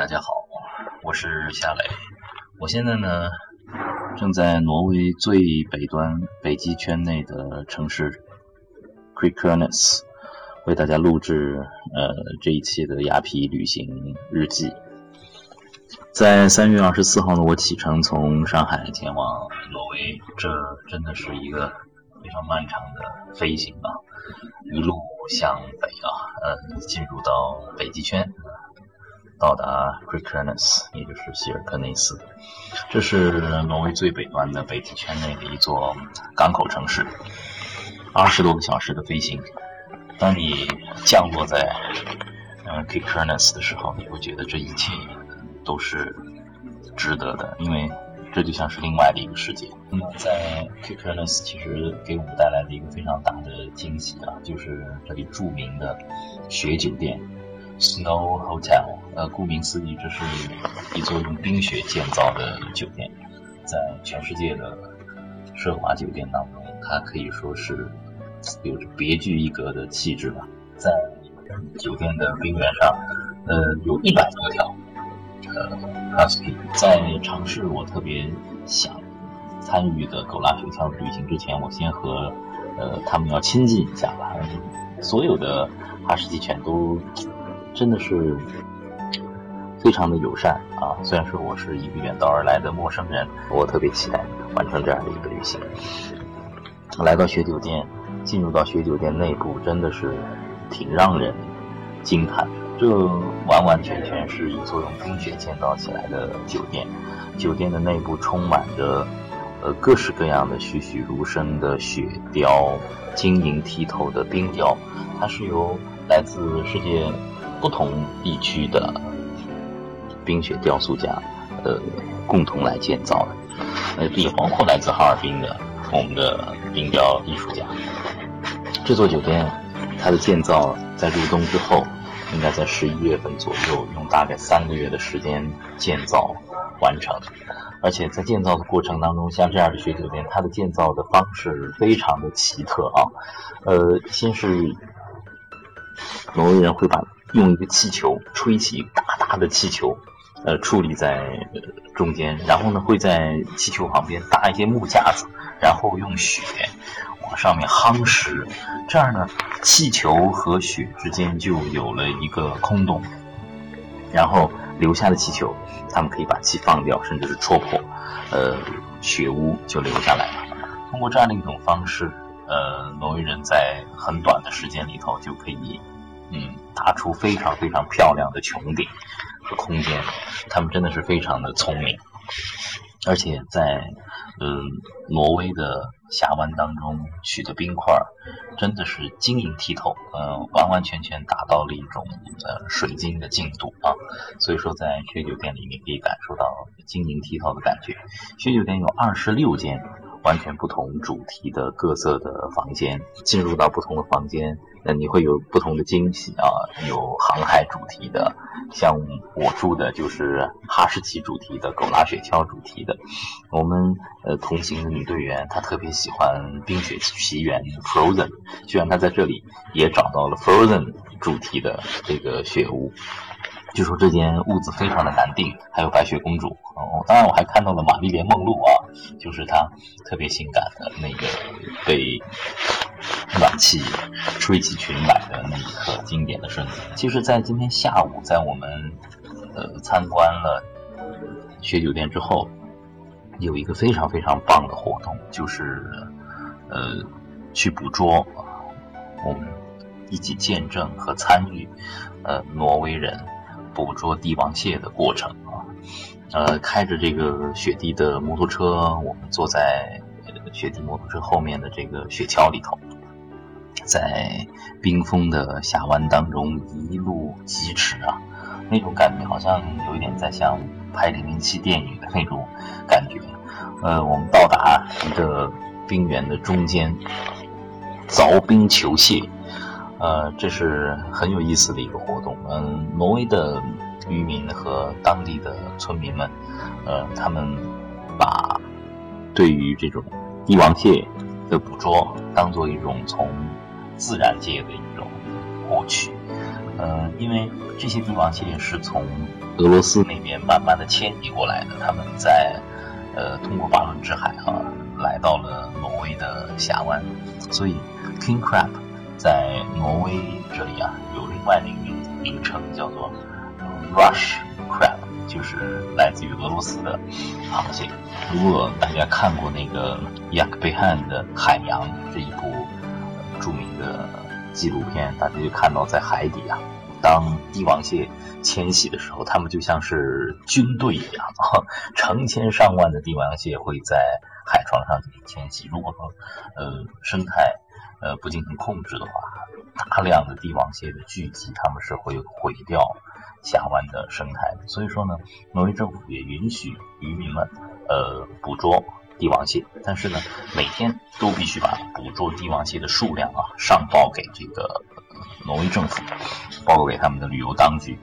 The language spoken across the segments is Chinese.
大家好，我是夏磊。我现在呢正在挪威最北端北极圈内的城市 Kirkenes 为大家录制呃这一期的雅皮旅行日记。在三月二十四号呢，我启程从上海前往挪威，这真的是一个非常漫长的飞行啊，一路向北啊，呃，进入到北极圈。到达 k r i k e n e s 也就是希尔克内斯，这是挪威最北端的北极圈内的一座港口城市。二十多个小时的飞行，当你降落在嗯 k r i k e n e s 的时候，你会觉得这一切都是值得的，因为这就像是另外的一个世界。那么在 k r i k e n e s 其实给我们带来的一个非常大的惊喜啊，就是这里著名的雪酒店。Snow Hotel，呃，顾名思义，这是一座用冰雪建造的酒店，在全世界的奢华酒店当中，它可以说是有着别具一格的气质吧。在酒店的冰原上，呃，有一百多条呃 husky。在尝试我特别想参与的狗拉雪橇旅行之前，我先和呃他们要亲近一下吧。所有的哈士奇犬都。真的是非常的友善啊！虽然说我是一个远道而来的陌生人，我特别期待完成这样的一个旅行。来到雪酒店，进入到雪酒店内部，真的是挺让人惊叹。这完完全全是一座用冰雪建造起来的酒店。酒店的内部充满着呃各式各样的栩栩如生的雪雕，晶莹剔透的冰雕。它是由来自世界。不同地区的冰雪雕塑家，呃，共同来建造的，呃，也包括来自哈尔滨的我们的冰雕艺术家。这座酒店，它的建造在入冬之后，应该在十一月份左右，用大概三个月的时间建造完成。而且在建造的过程当中，像这样的雪酒店，它的建造的方式非常的奇特啊。呃，先是挪威人会把用一个气球吹起大大的气球，呃，矗立在中间，然后呢，会在气球旁边搭一些木架子，然后用雪往上面夯实，这样呢，气球和雪之间就有了一个空洞，然后留下的气球，他们可以把气放掉，甚至是戳破，呃，雪屋就留下来了。通过这样的一种方式，呃，挪威人在很短的时间里头就可以。嗯，打出非常非常漂亮的穹顶和空间，他们真的是非常的聪明，而且在嗯挪威的峡湾当中取的冰块，真的是晶莹剔透，呃，完完全全达到了一种呃水晶的净度啊，所以说在雪酒店里面可以感受到晶莹剔透的感觉。雪酒店有二十六间。完全不同主题的各色的房间，进入到不同的房间，那你会有不同的惊喜啊！有航海主题的，像我住的就是哈士奇主题的，狗拉雪橇主题的。我们呃同行的女队员她特别喜欢冰雪奇缘 Frozen，居然她在这里也找到了 Frozen 主题的这个雪屋。据说这间屋子非常的难订，还有白雪公主哦。当然，我还看到了玛丽莲梦露啊，就是她特别性感的那个被暖气吹起裙摆的那一刻经典的瞬间。其实，在今天下午，在我们呃参观了雪酒店之后，有一个非常非常棒的活动，就是呃去捕捉，我们一起见证和参与呃挪威人。捕捉帝王蟹的过程啊，呃，开着这个雪地的摩托车，我们坐在雪地摩托车后面的这个雪橇里头，在冰封的峡湾当中一路疾驰啊，那种感觉好像有一点在像拍零零七电影的那种感觉。呃，我们到达一个冰原的中间，凿冰求蟹。呃，这是很有意思的一个活动。嗯，挪威的渔民和当地的村民们，呃，他们把对于这种帝王蟹的捕捉当做一种从自然界的一种获取。呃，因为这些帝王蟹是从俄罗斯那边慢慢的迁移过来的，他们在呃通过巴伦支海哈来到了挪威的峡湾，所以 king crab 在挪威这里啊有另外的一个名名称叫做 rush crab，就是来自于俄罗斯的螃蟹。如果大家看过那个雅克贝汉的《海洋》这一部著名的纪录片，大家就看到在海底啊。当帝王蟹迁徙的时候，它们就像是军队一样，成千上万的帝王蟹会在海床上进行迁徙。如果说呃生态呃不进行控制的话，大量的帝王蟹的聚集，它们是会毁掉峡湾的生态的。所以说呢，挪威政府也允许渔民们呃捕捉帝王蟹，但是呢，每天都必须把捕捉帝王蟹的数量啊上报给这个。挪威政府报告给他们的旅游当局，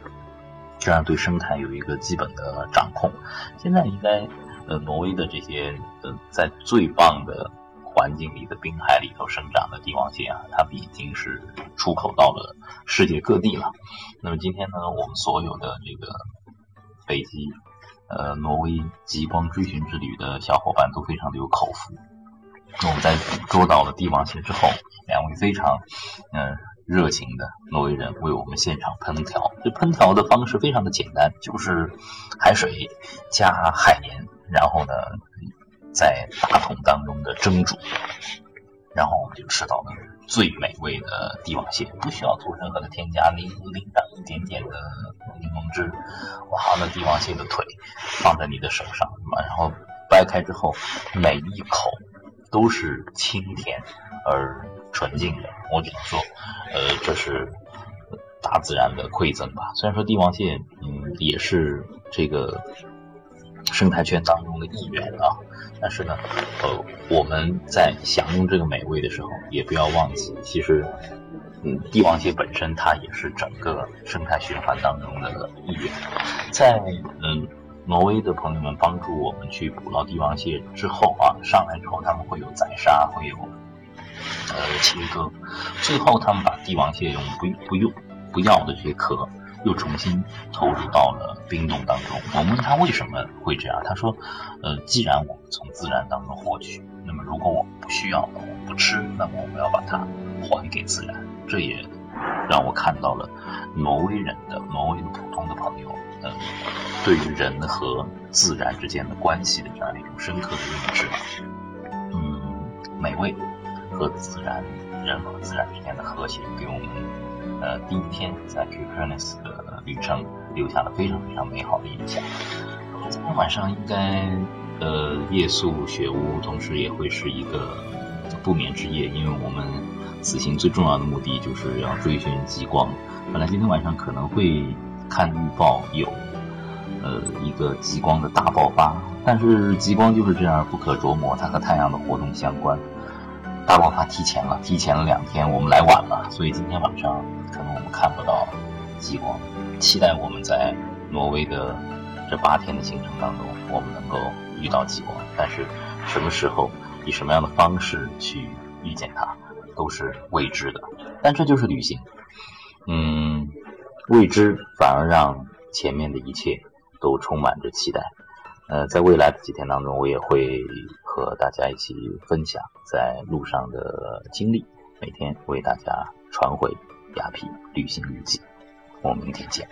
这样对生态有一个基本的掌控。现在应该，呃，挪威的这些呃，在最棒的环境里的滨海里头生长的帝王蟹啊，它们已经是出口到了世界各地了。那么今天呢，我们所有的这个北极，呃，挪威极光追寻之旅的小伙伴都非常的有口福。那我们在捉到了帝王蟹之后，两位非常，嗯。热情的挪威人为我们现场烹调，这烹调的方式非常的简单，就是海水加海盐，然后呢在大桶当中的蒸煮，然后我们就吃到了最美味的帝王蟹，不需要做任何的添加，淋淋上一点点的柠檬汁，哇，那帝王蟹的腿放在你的手上，然后掰开之后，每一口都是清甜而。纯净的，我只能说，呃，这是大自然的馈赠吧。虽然说帝王蟹，嗯，也是这个生态圈当中的一员啊，但是呢，呃，我们在享用这个美味的时候，也不要忘记，其实，嗯，帝王蟹本身它也是整个生态循环当中的一员。在嗯，挪威的朋友们帮助我们去捕捞帝王蟹之后啊，上来之后他们会有宰杀，会有。呃，切割，最后他们把帝王蟹用不不用不要的这些壳，又重新投入到了冰冻当中。我问他为什么会这样，他说，呃，既然我们从自然当中获取，那么如果我们不需要，我们不吃，那么我们要把它还给自然。这也让我看到了挪威人的挪威的普通的朋友，呃，对于人和自然之间的关系的这样一种深刻的认知。嗯，美味。和自然，人和自然之间的和谐，给我们呃第一天在 k r n e s 的旅程留下了非常非常美好的印象。今天晚上应该呃夜宿雪屋，同时也会是一个不眠之夜，因为我们此行最重要的目的就是要追寻极光。本来今天晚上可能会看预报有呃一个极光的大爆发，但是极光就是这样不可琢磨，它和太阳的活动相关。大爆发提前了，提前了两天，我们来晚了，所以今天晚上可能我们看不到极光。期待我们在挪威的这八天的行程当中，我们能够遇到极光。但是什么时候，以什么样的方式去遇见它，都是未知的。但这就是旅行，嗯，未知反而让前面的一切都充满着期待。呃，在未来的几天当中，我也会和大家一起分享在路上的经历，每天为大家传回雅痞旅行日记。我们明天见。